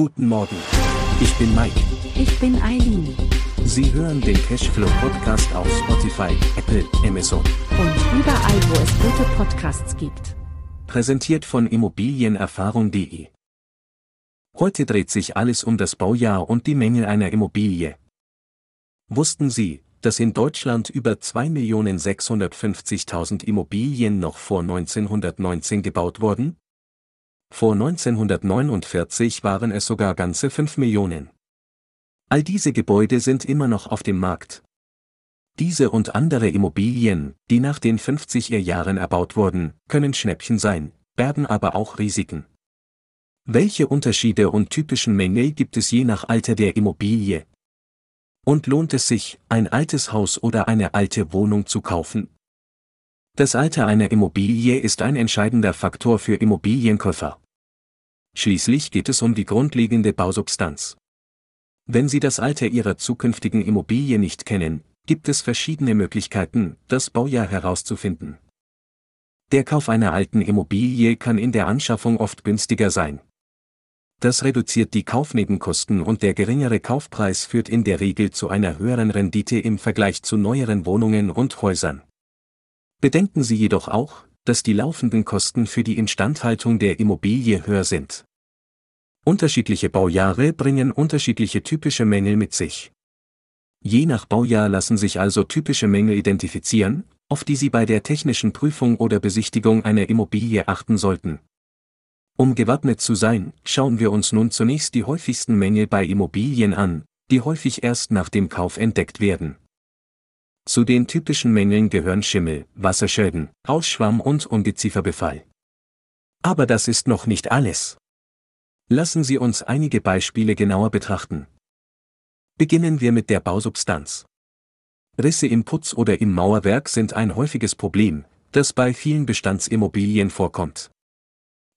Guten Morgen. Ich bin Mike. Ich bin Eileen. Sie hören den Cashflow Podcast auf Spotify, Apple, Amazon. Und überall, wo es gute Podcasts gibt. Präsentiert von Immobilienerfahrung.de. Heute dreht sich alles um das Baujahr und die Mängel einer Immobilie. Wussten Sie, dass in Deutschland über 2.650.000 Immobilien noch vor 1919 gebaut wurden? Vor 1949 waren es sogar ganze 5 Millionen. All diese Gebäude sind immer noch auf dem Markt. Diese und andere Immobilien, die nach den 50er Jahren erbaut wurden, können Schnäppchen sein, bergen aber auch Risiken. Welche Unterschiede und typischen Mängel gibt es je nach Alter der Immobilie? Und lohnt es sich, ein altes Haus oder eine alte Wohnung zu kaufen? Das Alter einer Immobilie ist ein entscheidender Faktor für Immobilienkäufer. Schließlich geht es um die grundlegende Bausubstanz. Wenn Sie das Alter Ihrer zukünftigen Immobilie nicht kennen, gibt es verschiedene Möglichkeiten, das Baujahr herauszufinden. Der Kauf einer alten Immobilie kann in der Anschaffung oft günstiger sein. Das reduziert die Kaufnebenkosten und der geringere Kaufpreis führt in der Regel zu einer höheren Rendite im Vergleich zu neueren Wohnungen und Häusern. Bedenken Sie jedoch auch, dass die laufenden Kosten für die Instandhaltung der Immobilie höher sind. Unterschiedliche Baujahre bringen unterschiedliche typische Mängel mit sich. Je nach Baujahr lassen sich also typische Mängel identifizieren, auf die Sie bei der technischen Prüfung oder Besichtigung einer Immobilie achten sollten. Um gewappnet zu sein, schauen wir uns nun zunächst die häufigsten Mängel bei Immobilien an, die häufig erst nach dem Kauf entdeckt werden. Zu den typischen Mängeln gehören Schimmel, Wasserschäden, Ausschwamm und Ungezieferbefall. Aber das ist noch nicht alles. Lassen Sie uns einige Beispiele genauer betrachten. Beginnen wir mit der Bausubstanz. Risse im Putz oder im Mauerwerk sind ein häufiges Problem, das bei vielen Bestandsimmobilien vorkommt.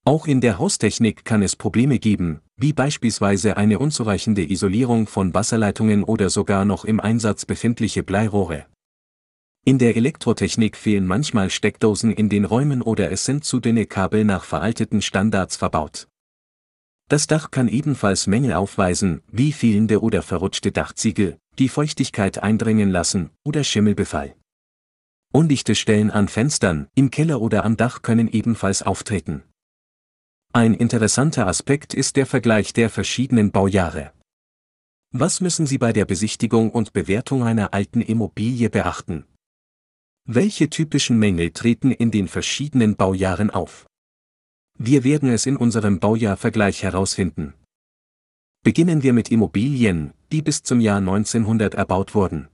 Auch in der Haustechnik kann es Probleme geben, wie beispielsweise eine unzureichende Isolierung von Wasserleitungen oder sogar noch im Einsatz befindliche Bleirohre. In der Elektrotechnik fehlen manchmal Steckdosen in den Räumen oder es sind zu dünne Kabel nach veralteten Standards verbaut. Das Dach kann ebenfalls Mängel aufweisen, wie fehlende oder verrutschte Dachziegel, die Feuchtigkeit eindringen lassen oder Schimmelbefall. Undichte Stellen an Fenstern, im Keller oder am Dach können ebenfalls auftreten. Ein interessanter Aspekt ist der Vergleich der verschiedenen Baujahre. Was müssen Sie bei der Besichtigung und Bewertung einer alten Immobilie beachten? Welche typischen Mängel treten in den verschiedenen Baujahren auf? Wir werden es in unserem Baujahrvergleich herausfinden. Beginnen wir mit Immobilien, die bis zum Jahr 1900 erbaut wurden.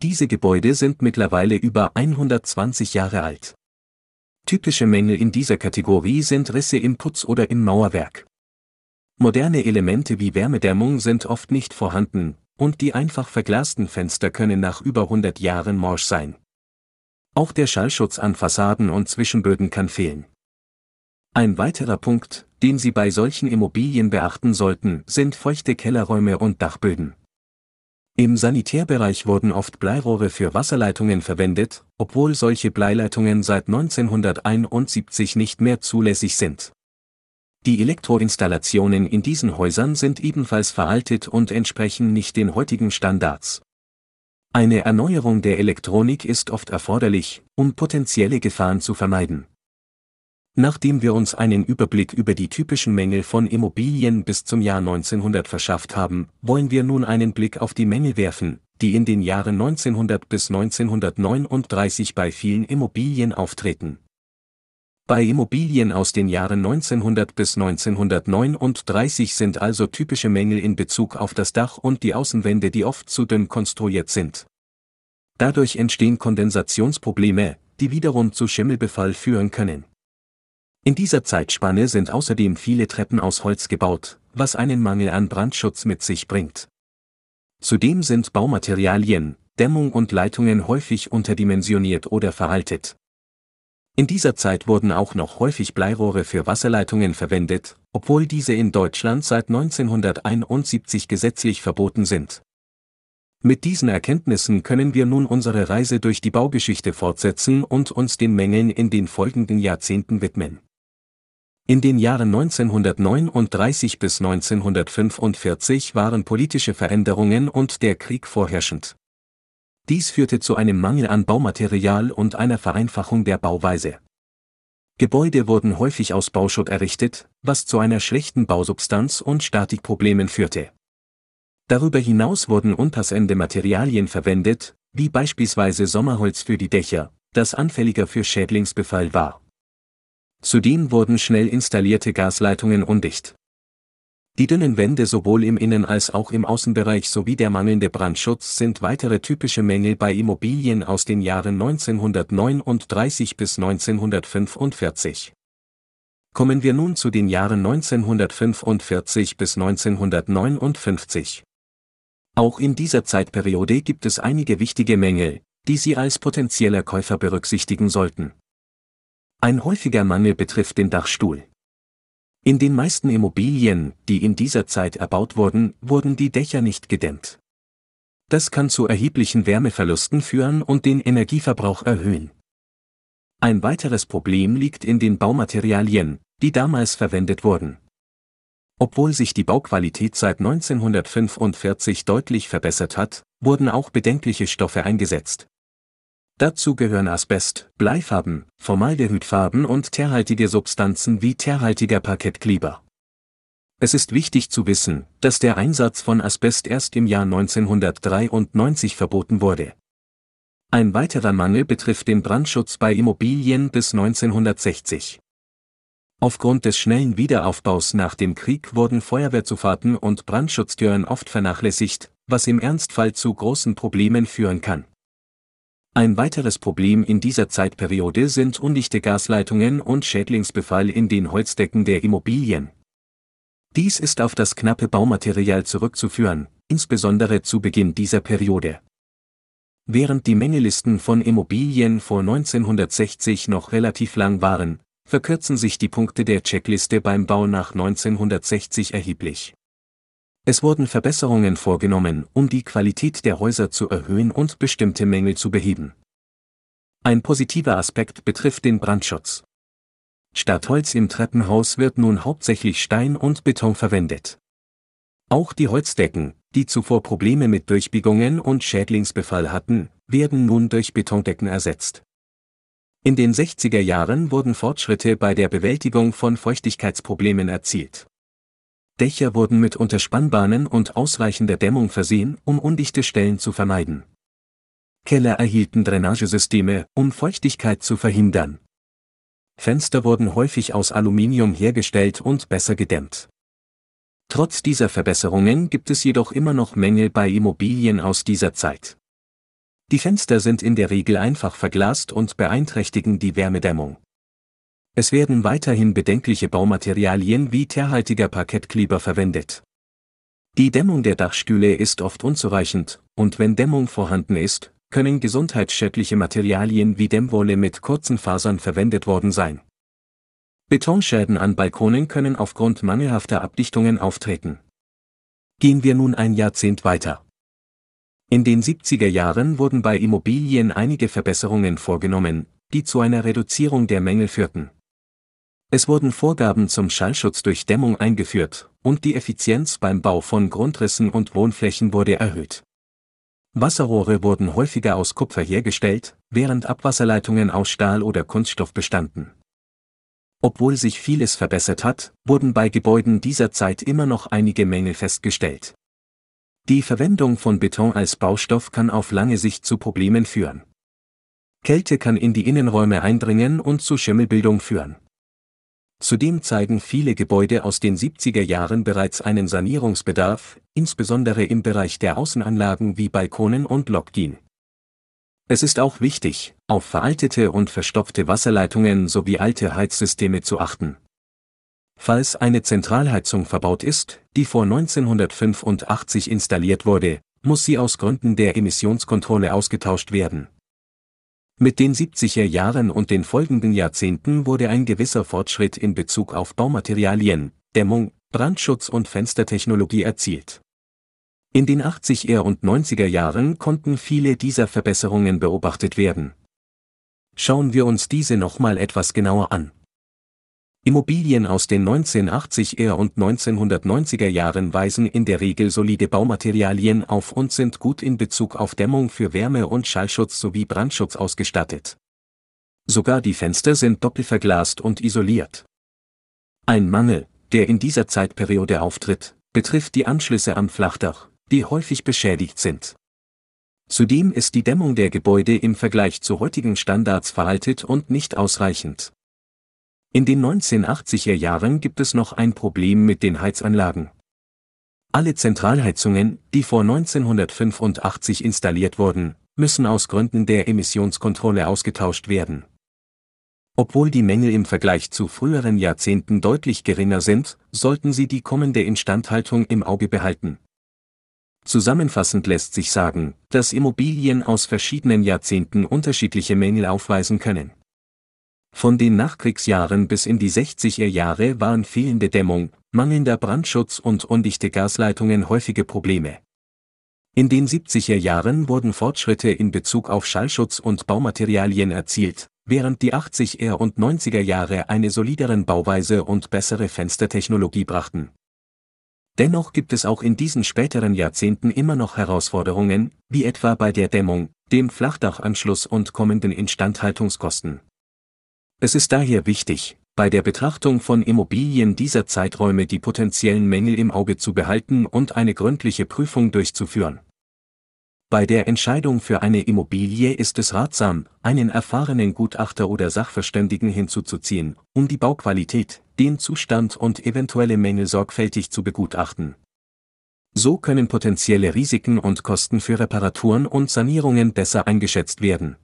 Diese Gebäude sind mittlerweile über 120 Jahre alt. Typische Mängel in dieser Kategorie sind Risse im Putz oder im Mauerwerk. Moderne Elemente wie Wärmedämmung sind oft nicht vorhanden, und die einfach verglasten Fenster können nach über 100 Jahren morsch sein. Auch der Schallschutz an Fassaden und Zwischenböden kann fehlen. Ein weiterer Punkt, den Sie bei solchen Immobilien beachten sollten, sind feuchte Kellerräume und Dachböden. Im Sanitärbereich wurden oft Bleirohre für Wasserleitungen verwendet, obwohl solche Bleileitungen seit 1971 nicht mehr zulässig sind. Die Elektroinstallationen in diesen Häusern sind ebenfalls veraltet und entsprechen nicht den heutigen Standards. Eine Erneuerung der Elektronik ist oft erforderlich, um potenzielle Gefahren zu vermeiden. Nachdem wir uns einen Überblick über die typischen Mängel von Immobilien bis zum Jahr 1900 verschafft haben, wollen wir nun einen Blick auf die Mängel werfen, die in den Jahren 1900 bis 1939 bei vielen Immobilien auftreten. Bei Immobilien aus den Jahren 1900 bis 1939 sind also typische Mängel in Bezug auf das Dach und die Außenwände, die oft zu dünn konstruiert sind. Dadurch entstehen Kondensationsprobleme, die wiederum zu Schimmelbefall führen können. In dieser Zeitspanne sind außerdem viele Treppen aus Holz gebaut, was einen Mangel an Brandschutz mit sich bringt. Zudem sind Baumaterialien, Dämmung und Leitungen häufig unterdimensioniert oder veraltet. In dieser Zeit wurden auch noch häufig Bleirohre für Wasserleitungen verwendet, obwohl diese in Deutschland seit 1971 gesetzlich verboten sind. Mit diesen Erkenntnissen können wir nun unsere Reise durch die Baugeschichte fortsetzen und uns den Mängeln in den folgenden Jahrzehnten widmen. In den Jahren 1939 bis 1945 waren politische Veränderungen und der Krieg vorherrschend. Dies führte zu einem Mangel an Baumaterial und einer Vereinfachung der Bauweise. Gebäude wurden häufig aus Bauschutt errichtet, was zu einer schlechten Bausubstanz und Statikproblemen führte. Darüber hinaus wurden unpassende Materialien verwendet, wie beispielsweise Sommerholz für die Dächer, das anfälliger für Schädlingsbefall war. Zudem wurden schnell installierte Gasleitungen undicht. Die dünnen Wände sowohl im Innen- als auch im Außenbereich sowie der mangelnde Brandschutz sind weitere typische Mängel bei Immobilien aus den Jahren 1939 bis 1945. Kommen wir nun zu den Jahren 1945 bis 1959. Auch in dieser Zeitperiode gibt es einige wichtige Mängel, die Sie als potenzieller Käufer berücksichtigen sollten. Ein häufiger Mangel betrifft den Dachstuhl. In den meisten Immobilien, die in dieser Zeit erbaut wurden, wurden die Dächer nicht gedämmt. Das kann zu erheblichen Wärmeverlusten führen und den Energieverbrauch erhöhen. Ein weiteres Problem liegt in den Baumaterialien, die damals verwendet wurden. Obwohl sich die Bauqualität seit 1945 deutlich verbessert hat, wurden auch bedenkliche Stoffe eingesetzt. Dazu gehören Asbest, Bleifarben, Formaldehydfarben und teerhaltige Substanzen wie teerhaltiger Parkettkleber. Es ist wichtig zu wissen, dass der Einsatz von Asbest erst im Jahr 1993 verboten wurde. Ein weiterer Mangel betrifft den Brandschutz bei Immobilien bis 1960. Aufgrund des schnellen Wiederaufbaus nach dem Krieg wurden Feuerwehrzufahrten und Brandschutztüren oft vernachlässigt, was im Ernstfall zu großen Problemen führen kann. Ein weiteres Problem in dieser Zeitperiode sind undichte Gasleitungen und Schädlingsbefall in den Holzdecken der Immobilien. Dies ist auf das knappe Baumaterial zurückzuführen, insbesondere zu Beginn dieser Periode. Während die Mängelisten von Immobilien vor 1960 noch relativ lang waren, verkürzen sich die Punkte der Checkliste beim Bau nach 1960 erheblich. Es wurden Verbesserungen vorgenommen, um die Qualität der Häuser zu erhöhen und bestimmte Mängel zu beheben. Ein positiver Aspekt betrifft den Brandschutz. Statt Holz im Treppenhaus wird nun hauptsächlich Stein und Beton verwendet. Auch die Holzdecken, die zuvor Probleme mit Durchbiegungen und Schädlingsbefall hatten, werden nun durch Betondecken ersetzt. In den 60er Jahren wurden Fortschritte bei der Bewältigung von Feuchtigkeitsproblemen erzielt. Dächer wurden mit Unterspannbahnen und ausreichender Dämmung versehen, um undichte Stellen zu vermeiden. Keller erhielten Drainagesysteme, um Feuchtigkeit zu verhindern. Fenster wurden häufig aus Aluminium hergestellt und besser gedämmt. Trotz dieser Verbesserungen gibt es jedoch immer noch Mängel bei Immobilien aus dieser Zeit. Die Fenster sind in der Regel einfach verglast und beeinträchtigen die Wärmedämmung. Es werden weiterhin bedenkliche Baumaterialien wie teerhaltiger Parkettkleber verwendet. Die Dämmung der Dachstühle ist oft unzureichend, und wenn Dämmung vorhanden ist, können gesundheitsschädliche Materialien wie Dämmwolle mit kurzen Fasern verwendet worden sein. Betonschäden an Balkonen können aufgrund mangelhafter Abdichtungen auftreten. Gehen wir nun ein Jahrzehnt weiter. In den 70er Jahren wurden bei Immobilien einige Verbesserungen vorgenommen, die zu einer Reduzierung der Mängel führten. Es wurden Vorgaben zum Schallschutz durch Dämmung eingeführt, und die Effizienz beim Bau von Grundrissen und Wohnflächen wurde erhöht. Wasserrohre wurden häufiger aus Kupfer hergestellt, während Abwasserleitungen aus Stahl oder Kunststoff bestanden. Obwohl sich vieles verbessert hat, wurden bei Gebäuden dieser Zeit immer noch einige Mängel festgestellt. Die Verwendung von Beton als Baustoff kann auf lange Sicht zu Problemen führen. Kälte kann in die Innenräume eindringen und zu Schimmelbildung führen. Zudem zeigen viele Gebäude aus den 70er Jahren bereits einen Sanierungsbedarf, insbesondere im Bereich der Außenanlagen wie Balkonen und Lokdien. Es ist auch wichtig, auf veraltete und verstopfte Wasserleitungen sowie alte Heizsysteme zu achten. Falls eine Zentralheizung verbaut ist, die vor 1985 installiert wurde, muss sie aus Gründen der Emissionskontrolle ausgetauscht werden. Mit den 70er Jahren und den folgenden Jahrzehnten wurde ein gewisser Fortschritt in Bezug auf Baumaterialien, Dämmung, Brandschutz und Fenstertechnologie erzielt. In den 80er und 90er Jahren konnten viele dieser Verbesserungen beobachtet werden. Schauen wir uns diese nochmal etwas genauer an. Immobilien aus den 1980er und 1990er Jahren weisen in der Regel solide Baumaterialien auf und sind gut in Bezug auf Dämmung für Wärme- und Schallschutz sowie Brandschutz ausgestattet. Sogar die Fenster sind doppelverglast und isoliert. Ein Mangel, der in dieser Zeitperiode auftritt, betrifft die Anschlüsse am Flachdach, die häufig beschädigt sind. Zudem ist die Dämmung der Gebäude im Vergleich zu heutigen Standards veraltet und nicht ausreichend. In den 1980er Jahren gibt es noch ein Problem mit den Heizanlagen. Alle Zentralheizungen, die vor 1985 installiert wurden, müssen aus Gründen der Emissionskontrolle ausgetauscht werden. Obwohl die Mängel im Vergleich zu früheren Jahrzehnten deutlich geringer sind, sollten Sie die kommende Instandhaltung im Auge behalten. Zusammenfassend lässt sich sagen, dass Immobilien aus verschiedenen Jahrzehnten unterschiedliche Mängel aufweisen können. Von den Nachkriegsjahren bis in die 60er Jahre waren fehlende Dämmung, mangelnder Brandschutz und undichte Gasleitungen häufige Probleme. In den 70er Jahren wurden Fortschritte in Bezug auf Schallschutz und Baumaterialien erzielt, während die 80er und 90er Jahre eine solideren Bauweise und bessere Fenstertechnologie brachten. Dennoch gibt es auch in diesen späteren Jahrzehnten immer noch Herausforderungen, wie etwa bei der Dämmung, dem Flachdachanschluss und kommenden Instandhaltungskosten. Es ist daher wichtig, bei der Betrachtung von Immobilien dieser Zeiträume die potenziellen Mängel im Auge zu behalten und eine gründliche Prüfung durchzuführen. Bei der Entscheidung für eine Immobilie ist es ratsam, einen erfahrenen Gutachter oder Sachverständigen hinzuzuziehen, um die Bauqualität, den Zustand und eventuelle Mängel sorgfältig zu begutachten. So können potenzielle Risiken und Kosten für Reparaturen und Sanierungen besser eingeschätzt werden.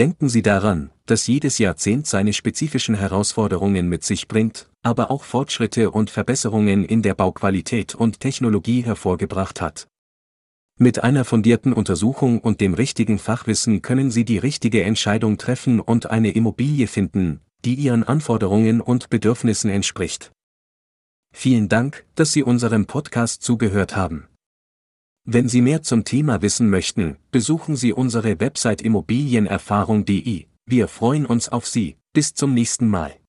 Denken Sie daran, dass jedes Jahrzehnt seine spezifischen Herausforderungen mit sich bringt, aber auch Fortschritte und Verbesserungen in der Bauqualität und Technologie hervorgebracht hat. Mit einer fundierten Untersuchung und dem richtigen Fachwissen können Sie die richtige Entscheidung treffen und eine Immobilie finden, die Ihren Anforderungen und Bedürfnissen entspricht. Vielen Dank, dass Sie unserem Podcast zugehört haben. Wenn Sie mehr zum Thema wissen möchten, besuchen Sie unsere Website immobilienerfahrung.de. Wir freuen uns auf Sie. Bis zum nächsten Mal.